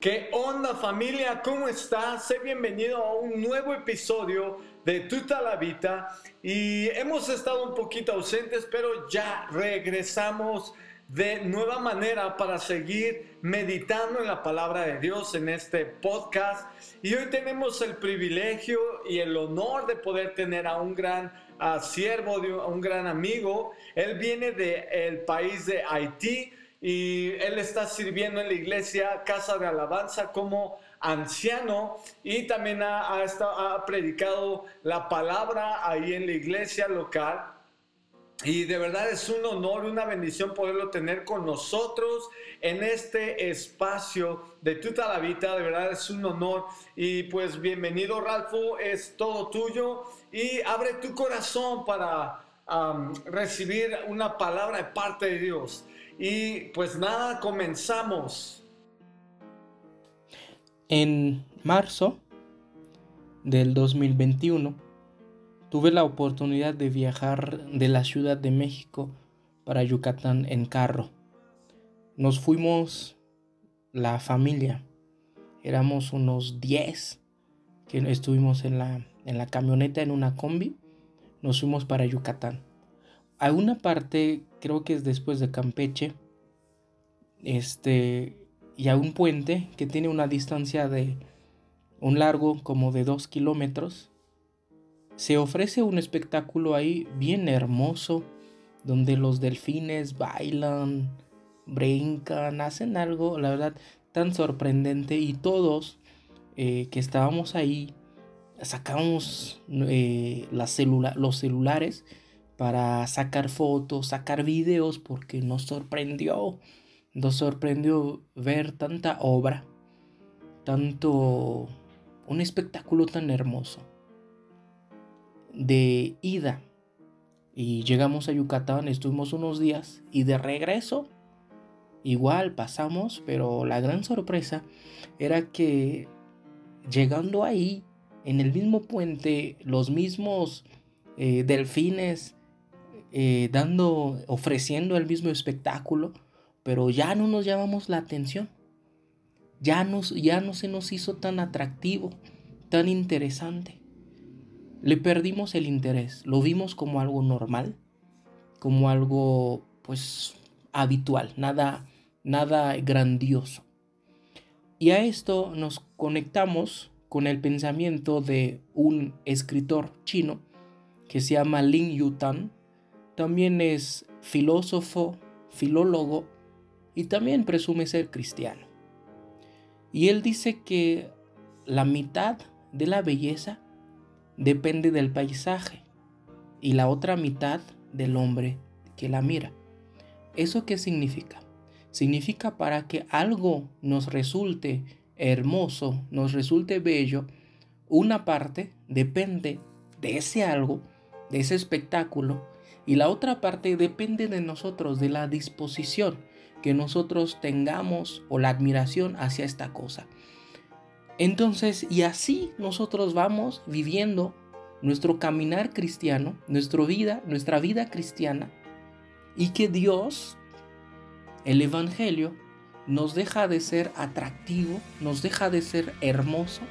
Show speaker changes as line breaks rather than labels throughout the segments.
¿Qué onda familia? ¿Cómo estás? Sé bienvenido a un nuevo episodio de Tuta la Vita y hemos estado un poquito ausentes, pero ya regresamos de nueva manera para seguir meditando en la palabra de Dios en este podcast. Y hoy tenemos el privilegio y el honor de poder tener a un gran siervo, a un gran amigo. Él viene del país de Haití y él está sirviendo en la iglesia Casa de Alabanza como anciano y también ha, predicado la palabra ahí en la iglesia local. Y de verdad es un honor, una bendición poderlo tener con nosotros en este espacio de Tuta la Vida. De verdad es un honor. Y pues bienvenido, Ralfo, es todo tuyo. Y abre tu corazón para recibir una palabra de parte de Dios. Y pues nada, comenzamos.
En marzo del 2021 tuve la oportunidad de viajar de la Ciudad de México para Yucatán en carro. Nos fuimos la familia, éramos unos 10 que estuvimos en la, en la camioneta en una combi, nos fuimos para Yucatán. A una parte, creo que es después de Campeche, este, y a un puente que tiene una distancia de un largo como de dos kilómetros, se ofrece un espectáculo ahí bien hermoso, donde los delfines bailan, brincan, hacen algo, la verdad, tan sorprendente y todos eh, que estábamos ahí sacamos eh, los celulares para sacar fotos, sacar videos, porque nos sorprendió, nos sorprendió ver tanta obra, tanto, un espectáculo tan hermoso. De ida, y llegamos a Yucatán, estuvimos unos días, y de regreso, igual pasamos, pero la gran sorpresa era que llegando ahí, en el mismo puente, los mismos eh, delfines, eh, dando, ofreciendo el mismo espectáculo, pero ya no nos llamamos la atención. Ya, nos, ya no se nos hizo tan atractivo, tan interesante. Le perdimos el interés, lo vimos como algo normal, como algo pues habitual, nada, nada grandioso. Y a esto nos conectamos con el pensamiento de un escritor chino que se llama Lin Yutan, también es filósofo, filólogo y también presume ser cristiano. Y él dice que la mitad de la belleza depende del paisaje y la otra mitad del hombre que la mira. ¿Eso qué significa? Significa para que algo nos resulte hermoso, nos resulte bello, una parte depende de ese algo, de ese espectáculo, y la otra parte depende de nosotros, de la disposición que nosotros tengamos o la admiración hacia esta cosa. Entonces, y así nosotros vamos viviendo nuestro caminar cristiano, nuestra vida, nuestra vida cristiana, y que Dios, el Evangelio, nos deja de ser atractivo, nos deja de ser hermoso,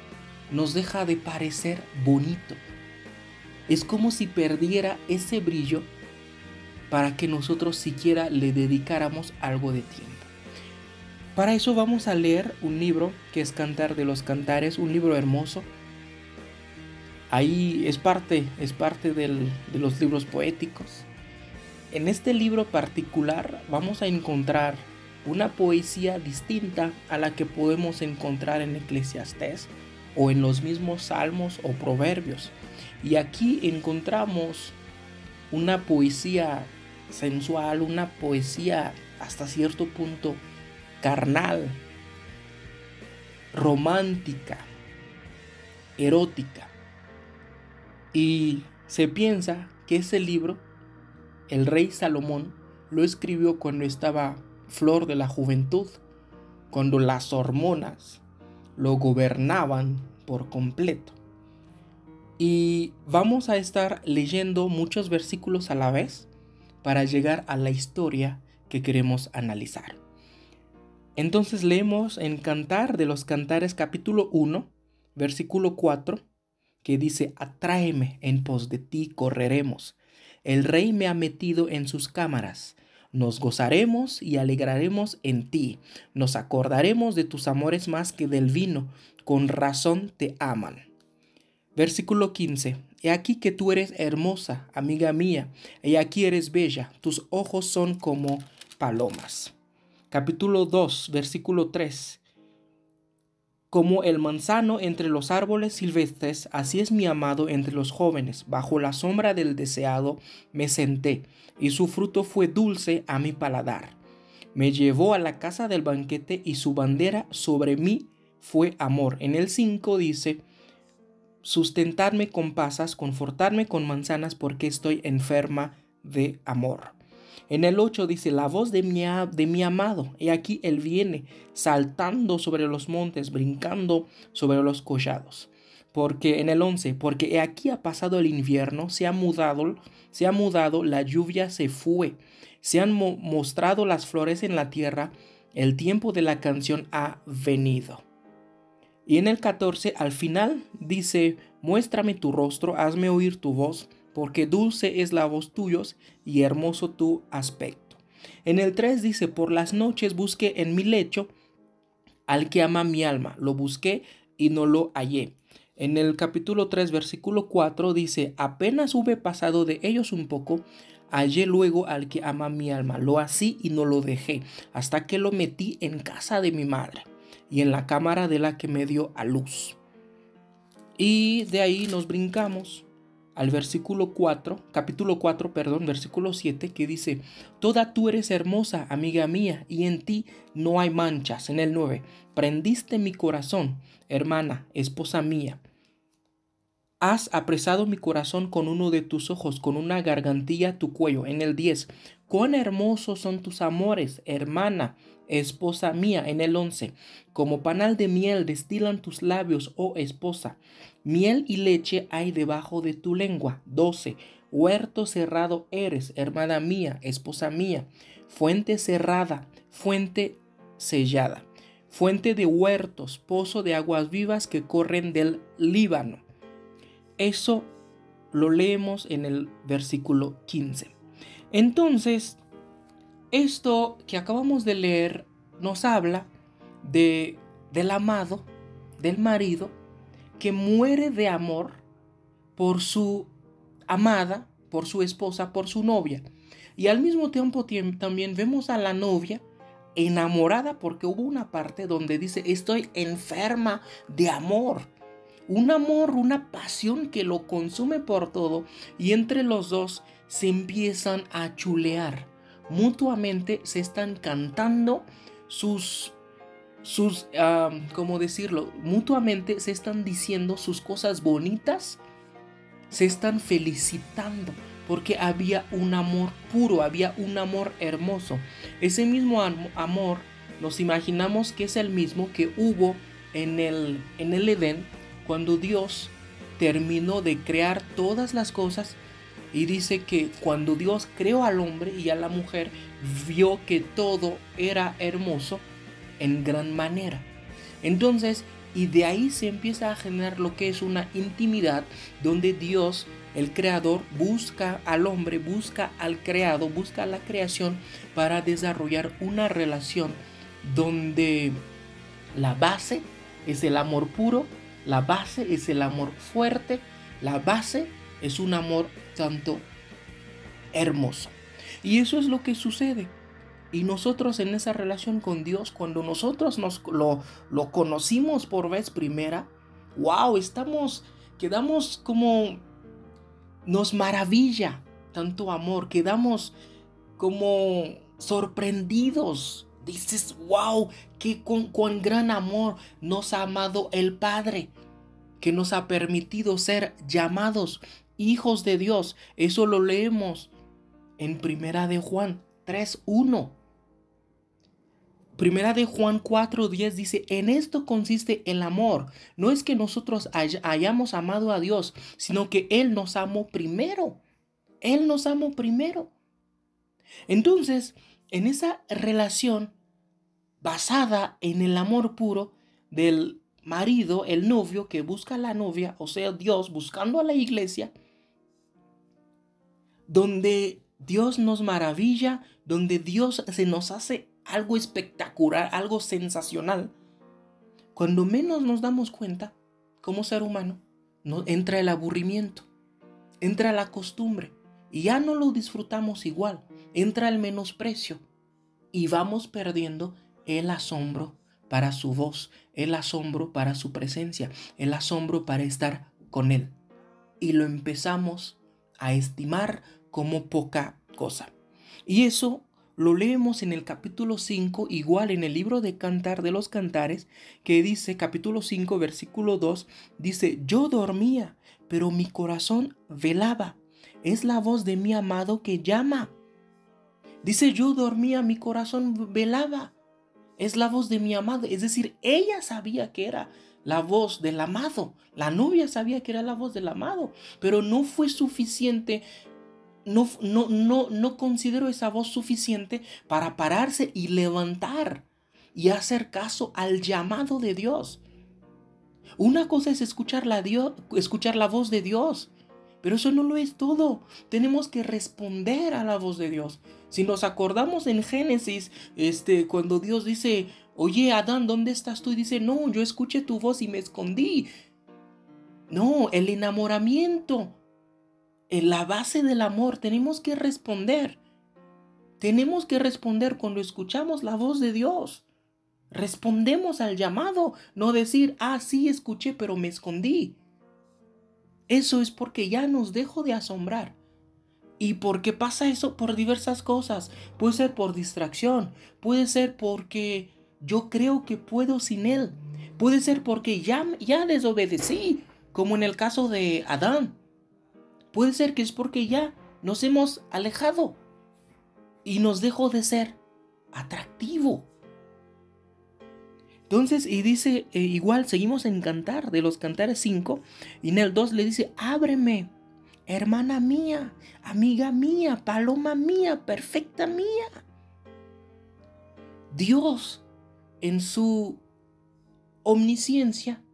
nos deja de parecer bonito. Es como si perdiera ese brillo para que nosotros siquiera le dedicáramos algo de tiempo. Para eso vamos a leer un libro que es Cantar de los Cantares, un libro hermoso. Ahí es parte, es parte de los libros poéticos. En este libro particular vamos a encontrar una poesía distinta a la que podemos encontrar en Eclesiastés o en los mismos salmos o proverbios. Y aquí encontramos una poesía sensual, una poesía hasta cierto punto carnal, romántica, erótica. Y se piensa que ese libro, el rey Salomón, lo escribió cuando estaba flor de la juventud, cuando las hormonas lo gobernaban por completo. Y vamos a estar leyendo muchos versículos a la vez para llegar a la historia que queremos analizar. Entonces leemos en Cantar de los Cantares capítulo 1, versículo 4, que dice, Atráeme en pos de ti, correremos. El rey me ha metido en sus cámaras. Nos gozaremos y alegraremos en ti. Nos acordaremos de tus amores más que del vino. Con razón te aman. Versículo 15. He aquí que tú eres hermosa, amiga mía. He aquí eres bella. Tus ojos son como palomas. Capítulo 2, versículo 3. Como el manzano entre los árboles silvestres, así es mi amado entre los jóvenes. Bajo la sombra del deseado me senté, y su fruto fue dulce a mi paladar. Me llevó a la casa del banquete y su bandera sobre mí fue amor. En el 5 dice, sustentadme con pasas, confortarme con manzanas porque estoy enferma de amor. En el 8 dice, la voz de mi, de mi amado, y aquí él viene, saltando sobre los montes, brincando sobre los collados. Porque en el 11, porque aquí ha pasado el invierno, se ha mudado, se ha mudado, la lluvia se fue, se han mostrado las flores en la tierra, el tiempo de la canción ha venido. Y en el 14, al final, dice, muéstrame tu rostro, hazme oír tu voz, porque dulce es la voz tuyos y hermoso tu aspecto. En el 3 dice, por las noches busqué en mi lecho al que ama mi alma, lo busqué y no lo hallé. En el capítulo 3, versículo 4 dice, apenas hube pasado de ellos un poco, hallé luego al que ama mi alma, lo así y no lo dejé, hasta que lo metí en casa de mi madre y en la cámara de la que me dio a luz. Y de ahí nos brincamos al versículo 4, capítulo 4, perdón, versículo 7, que dice, Toda tú eres hermosa, amiga mía, y en ti no hay manchas. En el 9, prendiste mi corazón, hermana, esposa mía. Has apresado mi corazón con uno de tus ojos, con una gargantilla tu cuello. En el 10, cuán hermosos son tus amores, hermana, esposa mía. En el 11, como panal de miel destilan tus labios, oh esposa. Miel y leche hay debajo de tu lengua. 12. Huerto cerrado eres, hermana mía, esposa mía. Fuente cerrada, fuente sellada. Fuente de huertos, pozo de aguas vivas que corren del Líbano. Eso lo leemos en el versículo 15. Entonces, esto que acabamos de leer nos habla de, del amado, del marido, que muere de amor por su amada, por su esposa, por su novia. Y al mismo tiempo también vemos a la novia enamorada porque hubo una parte donde dice, estoy enferma de amor. Un amor, una pasión que lo consume por todo y entre los dos se empiezan a chulear. Mutuamente se están cantando sus sus, ¿cómo decirlo? Mutuamente se están diciendo sus cosas bonitas, se están felicitando porque había un amor puro, había un amor hermoso. Ese mismo amor nos imaginamos que es el mismo que hubo en el, en el Edén cuando Dios terminó de crear todas las cosas y dice que cuando Dios creó al hombre y a la mujer, vio que todo era hermoso en gran manera. Entonces, y de ahí se empieza a generar lo que es una intimidad donde Dios, el creador, busca al hombre, busca al creado, busca la creación para desarrollar una relación donde la base es el amor puro, la base es el amor fuerte, la base es un amor tanto hermoso. Y eso es lo que sucede. Y nosotros en esa relación con Dios, cuando nosotros nos lo, lo conocimos por vez primera, wow, estamos, quedamos como, nos maravilla tanto amor, quedamos como sorprendidos. Dices, wow, que con gran amor nos ha amado el Padre, que nos ha permitido ser llamados hijos de Dios. Eso lo leemos en Primera de Juan 3.1. Primera de Juan 4:10 dice, en esto consiste el amor. No es que nosotros hayamos amado a Dios, sino que Él nos amó primero. Él nos amó primero. Entonces, en esa relación, basada en el amor puro del marido, el novio que busca a la novia, o sea, Dios buscando a la iglesia, donde Dios nos maravilla, donde Dios se nos hace algo espectacular, algo sensacional. Cuando menos nos damos cuenta, como ser humano, no, entra el aburrimiento, entra la costumbre y ya no lo disfrutamos igual, entra el menosprecio y vamos perdiendo el asombro para su voz, el asombro para su presencia, el asombro para estar con Él. Y lo empezamos a estimar como poca cosa. Y eso lo leemos en el capítulo 5, igual en el libro de Cantar de los Cantares, que dice, capítulo 5, versículo 2, dice, yo dormía, pero mi corazón velaba. Es la voz de mi amado que llama. Dice, yo dormía, mi corazón velaba. Es la voz de mi amado. Es decir, ella sabía que era la voz del amado. La novia sabía que era la voz del amado. Pero no fue suficiente no, no, no, no considero esa voz suficiente para pararse y levantar y hacer caso al llamado de Dios. Una cosa es escuchar la, Dios, escuchar la voz de Dios, pero eso no lo es todo. Tenemos que responder a la voz de Dios. Si nos acordamos en Génesis, este, cuando Dios dice, oye Adán, ¿dónde estás tú? Y dice, no, yo escuché tu voz y me escondí. No, el enamoramiento en la base del amor tenemos que responder. Tenemos que responder cuando escuchamos la voz de Dios. Respondemos al llamado, no decir, ah, sí, escuché, pero me escondí. Eso es porque ya nos dejo de asombrar. ¿Y por qué pasa eso? Por diversas cosas. Puede ser por distracción, puede ser porque yo creo que puedo sin Él, puede ser porque ya, ya desobedecí, como en el caso de Adán. Puede ser que es porque ya nos hemos alejado y nos dejó de ser atractivo. Entonces, y dice, eh, igual seguimos en cantar, de los cantares 5, y en el 2 le dice, ábreme, hermana mía, amiga mía, paloma mía, perfecta mía. Dios, en su omnisciencia,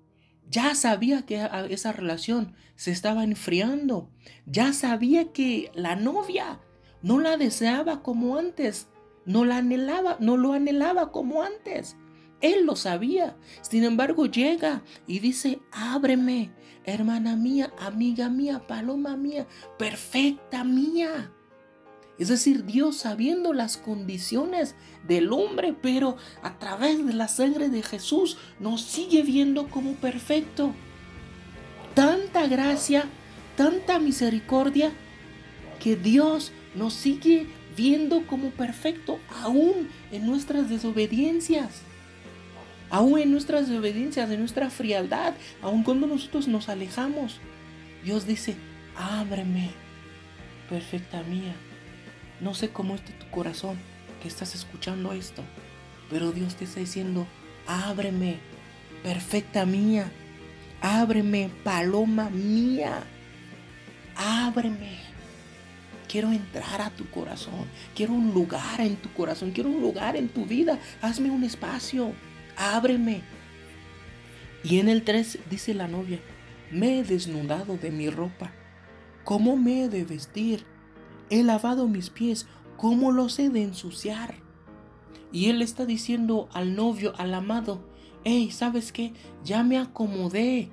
ya sabía que esa relación se estaba enfriando. Ya sabía que la novia no la deseaba como antes. No la anhelaba, no lo anhelaba como antes. Él lo sabía. Sin embargo, llega y dice, ábreme, hermana mía, amiga mía, paloma mía, perfecta mía. Es decir, Dios sabiendo las condiciones del hombre, pero a través de la sangre de Jesús nos sigue viendo como perfecto. Tanta gracia, tanta misericordia, que Dios nos sigue viendo como perfecto aún en nuestras desobediencias. Aún en nuestras desobediencias, en nuestra frialdad, aún cuando nosotros nos alejamos. Dios dice, ábreme, perfecta mía no sé cómo esté tu corazón que estás escuchando esto, pero Dios te está diciendo, ábreme, perfecta mía, ábreme, paloma mía, ábreme. Quiero entrar a tu corazón, quiero un lugar en tu corazón, quiero un lugar en tu vida, hazme un espacio, ábreme. Y en el 3 dice la novia, me he desnudado de mi ropa, ¿cómo me he de vestir? He lavado mis pies, ¿cómo los he de ensuciar? Y él está diciendo al novio, al amado, hey, ¿sabes qué? Ya me acomodé.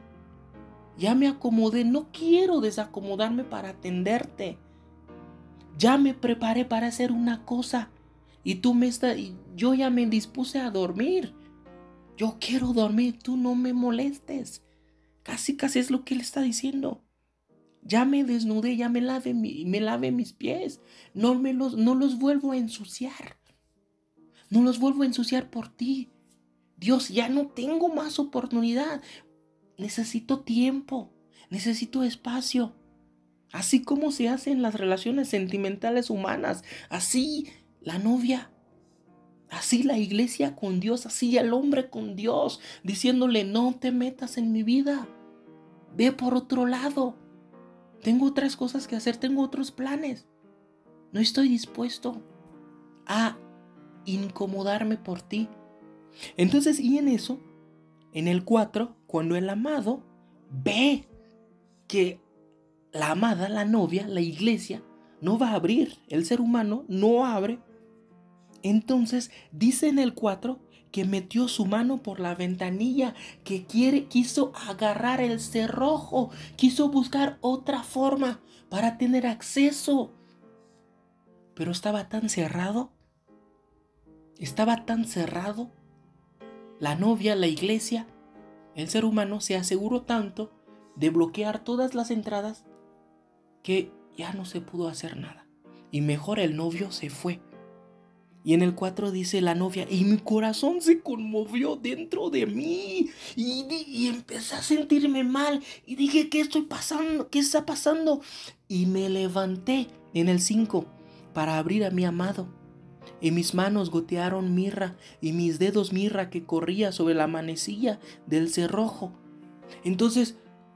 Ya me acomodé, no quiero desacomodarme para atenderte. Ya me preparé para hacer una cosa y tú me estás, yo ya me dispuse a dormir. Yo quiero dormir, tú no me molestes. Casi, casi es lo que él está diciendo. Ya me desnudé, ya me lave, me mis pies. No, me los, no los vuelvo a ensuciar. No los vuelvo a ensuciar por ti. Dios, ya no tengo más oportunidad. Necesito tiempo. Necesito espacio. Así como se hacen las relaciones sentimentales humanas. Así la novia. Así la iglesia con Dios. Así el hombre con Dios. Diciéndole, no te metas en mi vida. Ve por otro lado. Tengo otras cosas que hacer, tengo otros planes. No estoy dispuesto a incomodarme por ti, Entonces, y en eso, en el 4, cuando el amado ve que la amada, la novia, la iglesia, no va a abrir, el ser humano no abre, entonces dice en el 4 que metió su mano por la ventanilla, que quiere, quiso agarrar el cerrojo, quiso buscar otra forma para tener acceso. Pero estaba tan cerrado, estaba tan cerrado. La novia, la iglesia, el ser humano se aseguró tanto de bloquear todas las entradas que ya no se pudo hacer nada. Y mejor el novio se fue y en el 4 dice la novia, y mi corazón se conmovió dentro de mí. Y, empecé a sentirme mal. Y dije, ¿qué estoy pasando? ¿Qué está pasando? Y me levanté en el 5 para abrir a mi amado. Y mis manos gotearon mirra y mis dedos mirra que corría sobre la manecilla del cerrojo. Entonces,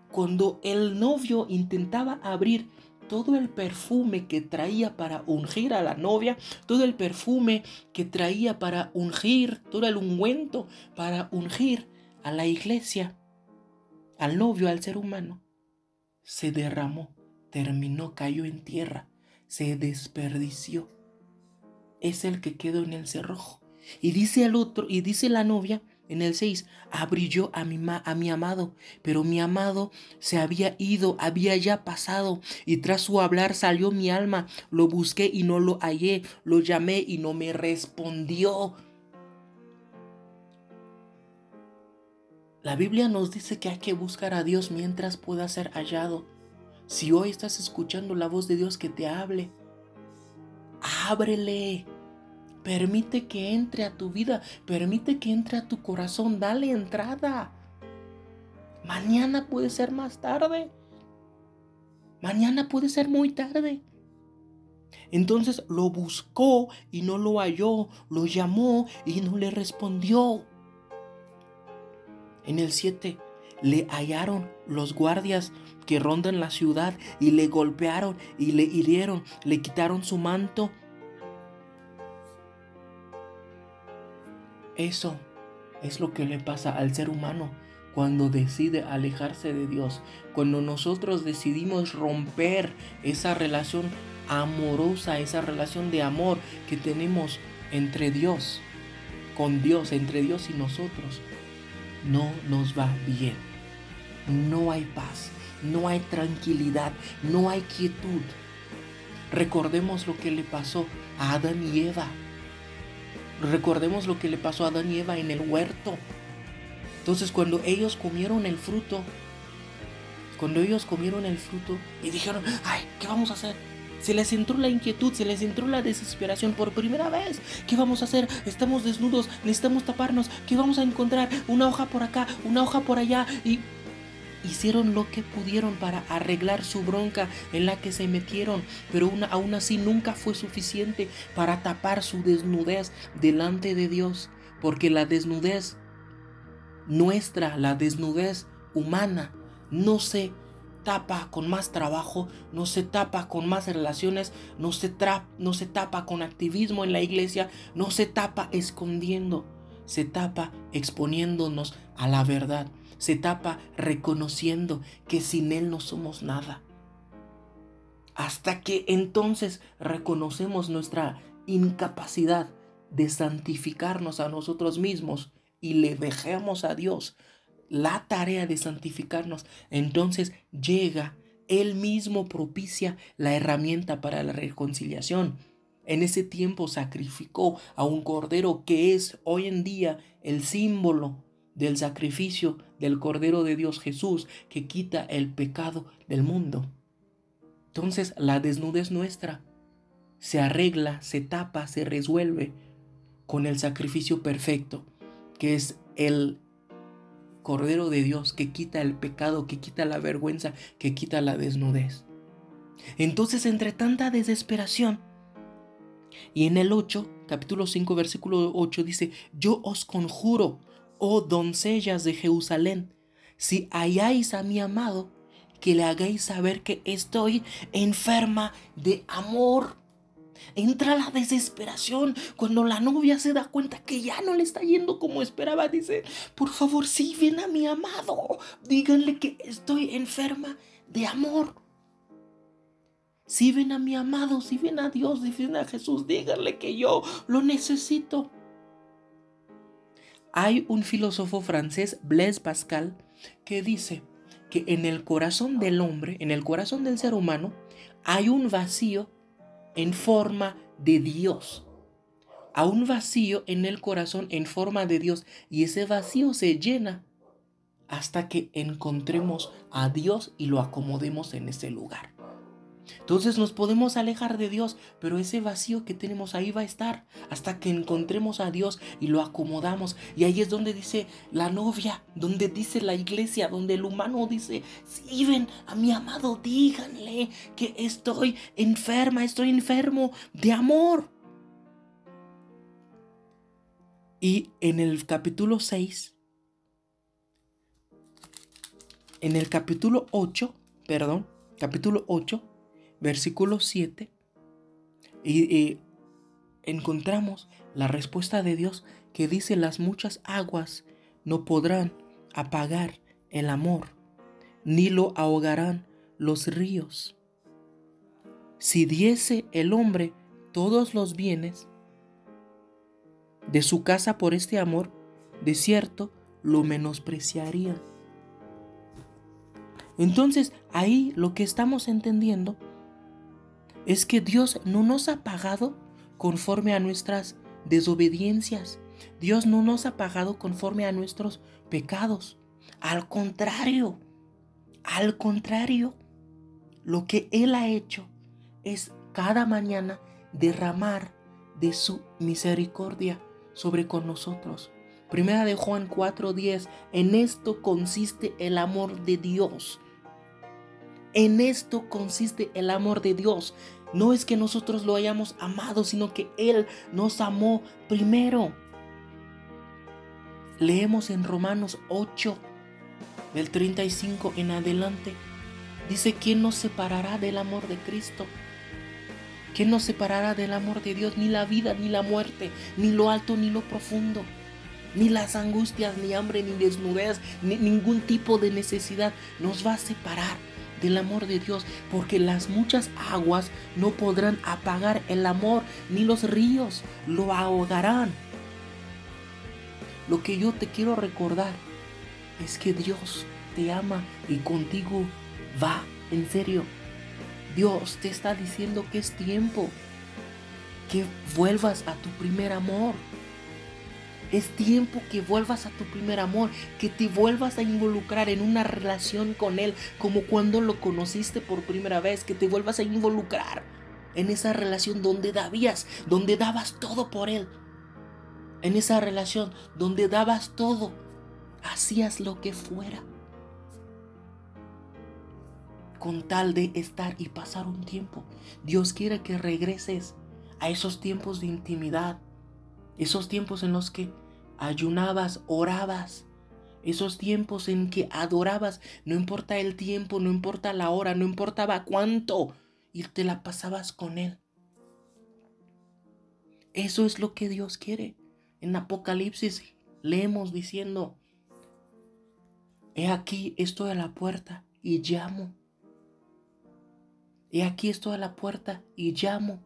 cuando el novio intentaba abrir todo el perfume que traía para ungir a la novia, todo el perfume que traía para ungir, todo el ungüento para ungir a la iglesia, al novio, al ser humano, se derramó, terminó, cayó en tierra, se desperdició. Es el que quedó en el cerrojo. Y dice al otro, y dice la novia, en el 6, abrí yo a mi, a mi amado, pero mi amado se había ido, había ya pasado, y tras su hablar salió mi alma, lo busqué y no lo hallé, lo llamé y no me respondió. La Biblia nos dice que hay que buscar a Dios mientras pueda ser hallado. Si hoy estás escuchando la voz de Dios que te hable, ábrele. Permite que entre a tu vida, permite que entre a tu corazón, dale entrada. Mañana puede ser más tarde. Mañana puede ser muy tarde. Entonces lo buscó y no lo halló, lo llamó y no le respondió. En el 7 le hallaron los guardias que rondan la ciudad y le golpearon y le hirieron, le quitaron su manto Eso es lo que le pasa al ser humano cuando decide alejarse de Dios, cuando nosotros decidimos romper esa relación amorosa, esa relación de amor que tenemos entre Dios, con Dios, entre Dios y nosotros, no nos va bien. No hay paz, no hay tranquilidad, no hay quietud. Recordemos lo que le pasó a Adán y Eva Recordemos lo que le pasó a Adán y Eva en el huerto. Entonces cuando ellos comieron el fruto, cuando ellos comieron el fruto y dijeron, ay, ¿qué vamos a hacer? Se les entró la inquietud, se les entró la desesperación por primera vez. ¿Qué vamos a hacer? Estamos desnudos, necesitamos taparnos. ¿Qué vamos a encontrar? Una hoja por acá, una hoja por allá. Y hicieron lo que pudieron para arreglar su bronca en la que se metieron, pero aún así nunca fue suficiente para tapar su desnudez delante de Dios, porque la desnudez nuestra, la desnudez humana, no se tapa con más trabajo, no se tapa con más relaciones, no se, no se tapa con activismo en la iglesia, no se tapa escondiendo, se tapa exponiéndonos a la verdad se tapa reconociendo que sin Él no somos nada. Hasta que entonces reconocemos nuestra incapacidad de santificarnos a nosotros mismos y le dejemos a Dios la tarea de santificarnos, entonces llega Él mismo propicia la herramienta para la reconciliación. En ese tiempo sacrificó a un cordero que es hoy en día el símbolo del sacrificio del Cordero de Dios Jesús que quita el pecado del mundo. Entonces la desnudez nuestra se arregla, se tapa, se resuelve con el sacrificio perfecto, que es el Cordero de Dios que quita el pecado, que quita la vergüenza, que quita la desnudez. Entonces, entre tanta desesperación, y en el 8, capítulo 5, versículo 8 dice, yo os conjuro oh doncellas de Jerusalén, si halláis a mi amado, que le hagáis saber que estoy enferma de amor. Entra la desesperación cuando la novia se da cuenta que ya no le está yendo como esperaba. Dice, por favor, si ven a mi amado, díganle que estoy enferma de amor. Si ven a mi amado, si ven a Dios, si ven a Jesús, díganle que yo lo necesito. Hay un filósofo francés, Blaise Pascal, que dice que en el corazón del hombre, en el corazón del ser humano, hay un vacío en forma de Dios. A un vacío en el corazón en forma de Dios. Y ese vacío se llena hasta que encontremos a Dios y lo acomodemos en ese lugar. Entonces nos podemos alejar de Dios, pero ese vacío que tenemos ahí va a estar hasta que encontremos a Dios y lo acomodamos. Y ahí es donde dice la novia, donde dice la iglesia, donde el humano dice, si ven a mi amado, díganle que estoy enferma, estoy enfermo de amor. Y en el capítulo 6, en el capítulo 8, perdón, capítulo 8, versículo 7, y, encontramos la respuesta de Dios que dice las muchas aguas no podrán apagar el amor, ni lo ahogarán los ríos. Si diese el hombre todos los bienes de su casa por este amor, de cierto lo menospreciaría. Entonces ahí lo que estamos entendiendo es que Dios no nos ha pagado conforme a nuestras desobediencias. Dios no nos ha pagado conforme a nuestros pecados. Al contrario, al contrario, lo que Él ha hecho es cada mañana derramar de su misericordia sobre con nosotros. Primera de Juan 4:10, en esto consiste el amor de Dios. En esto consiste el amor de Dios, no es que nosotros lo hayamos amado, sino que Él nos amó primero. Leemos en Romanos 8, del 35 en adelante. Dice, ¿quién nos separará del amor de Cristo? ¿Quién nos separará del amor de Dios? Ni la vida, ni la muerte, ni lo alto, ni lo profundo, ni las angustias, ni hambre, ni desnudez, ni ningún tipo de necesidad nos va a separar del amor de Dios, porque las muchas aguas no podrán apagar el amor, ni los ríos lo ahogarán. Lo que yo te quiero recordar es que Dios te ama y contigo va, en serio. Dios te está diciendo que es tiempo que vuelvas a tu primer amor. Es tiempo que vuelvas a tu primer amor, que te vuelvas a involucrar en una relación con Él, como cuando lo conociste por primera vez, que te vuelvas a involucrar en esa relación donde dabías, donde dabas todo por Él. En esa relación donde dabas todo, hacías lo que fuera. Con tal de estar y pasar un tiempo. Dios quiere que regreses a esos tiempos de intimidad, esos tiempos en los que ayunabas, orabas, esos tiempos en que adorabas, no importa el tiempo, no importa la hora, no importaba cuánto, y te la pasabas con Él. Eso es lo que Dios quiere. En Apocalipsis leemos diciendo, He aquí estoy a la puerta y llamo. He aquí estoy a la puerta y llamo.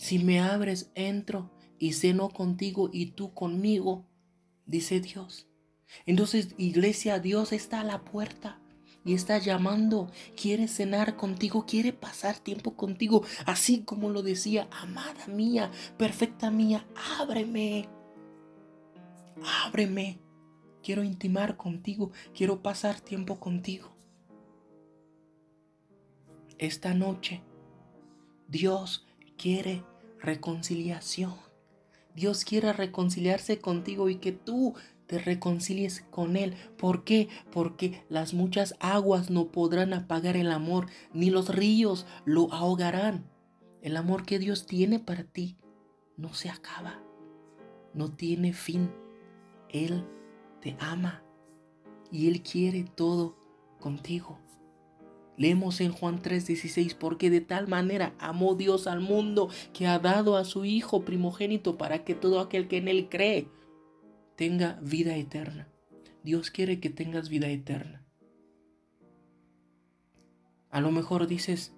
Si me abres, entro y ceno contigo y tú conmigo, dice Dios. Entonces, iglesia, Dios está a la puerta y está llamando, quiere cenar contigo, quiere pasar tiempo contigo, así como lo decía, amada mía, perfecta mía, ábreme, ábreme. Quiero intimar contigo, quiero pasar tiempo contigo. Esta noche, Dios quiere reconciliación. Dios quiere reconciliarse contigo y que tú te reconcilies con Él. ¿Por qué? Porque las muchas aguas no podrán apagar el amor, ni los ríos lo ahogarán. El amor que Dios tiene para ti no se acaba, no tiene fin. Él te ama y Él quiere todo contigo. Leemos en Juan 3:16, porque de tal manera amó Dios al mundo que ha dado a su Hijo primogénito para que todo aquel que en Él cree tenga vida eterna. Dios quiere que tengas vida eterna. A lo mejor dices,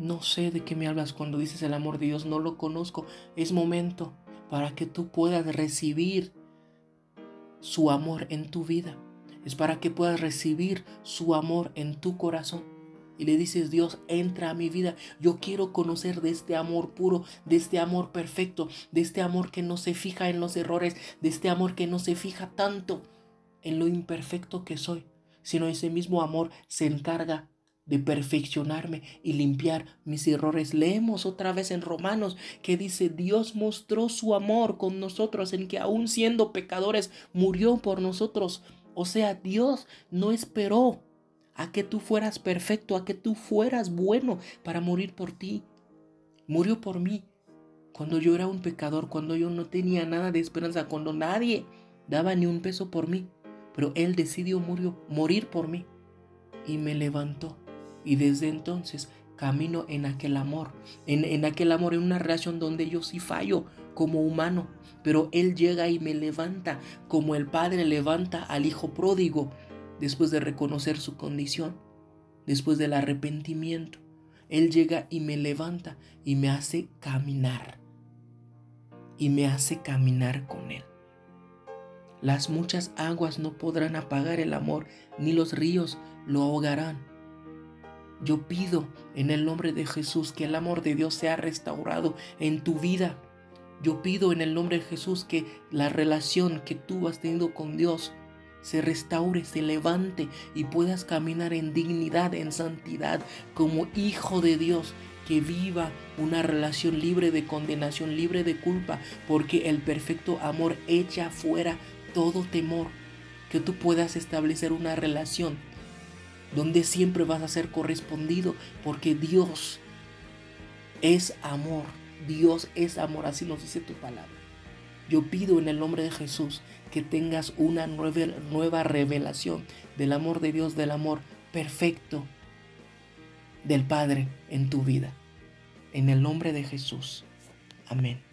no sé de qué me hablas cuando dices el amor de Dios, no lo conozco. Es momento para que tú puedas recibir su amor en tu vida. Es para que puedas recibir su amor en tu corazón y le dices, Dios, entra a mi vida. Yo quiero conocer de este amor puro, de este amor perfecto, de este amor que no se fija en los errores, de este amor que no se fija tanto en lo imperfecto que soy, sino ese mismo amor se encarga de perfeccionarme y limpiar mis errores. Leemos otra vez en Romanos que dice, Dios mostró su amor con nosotros en que aún siendo pecadores murió por nosotros. O sea, Dios no esperó a que tú fueras perfecto, a que tú fueras bueno para morir por ti. Murió por mí cuando yo era un pecador, cuando yo no tenía nada de esperanza, cuando nadie daba ni un peso por mí. Pero Él decidió murió, morir por mí y me levantó. Y desde entonces camino en aquel amor, en, en aquel amor, en una relación donde yo sí fallo como humano, pero Él llega y me levanta como el Padre levanta al Hijo pródigo después de reconocer su condición, después del arrepentimiento. Él llega y me levanta y me hace caminar. Y me hace caminar con Él. Las muchas aguas no podrán apagar el amor, ni los ríos lo ahogarán. Yo pido en el nombre de Jesús que el amor de Dios sea restaurado en tu vida. Yo pido en el nombre de Jesús que la relación que tú has tenido con Dios se restaure, se levante y puedas caminar en dignidad, en santidad, como hijo de Dios, que viva una relación libre de condenación, libre de culpa, porque el perfecto amor echa fuera todo temor, que tú puedas establecer una relación donde siempre vas a ser correspondido, porque Dios es amor, Dios es amor, así nos dice tu palabra. Yo pido en el nombre de Jesús que tengas una nueva, revelación del amor de Dios, del amor perfecto del Padre en tu vida. En el nombre de Jesús. Amén.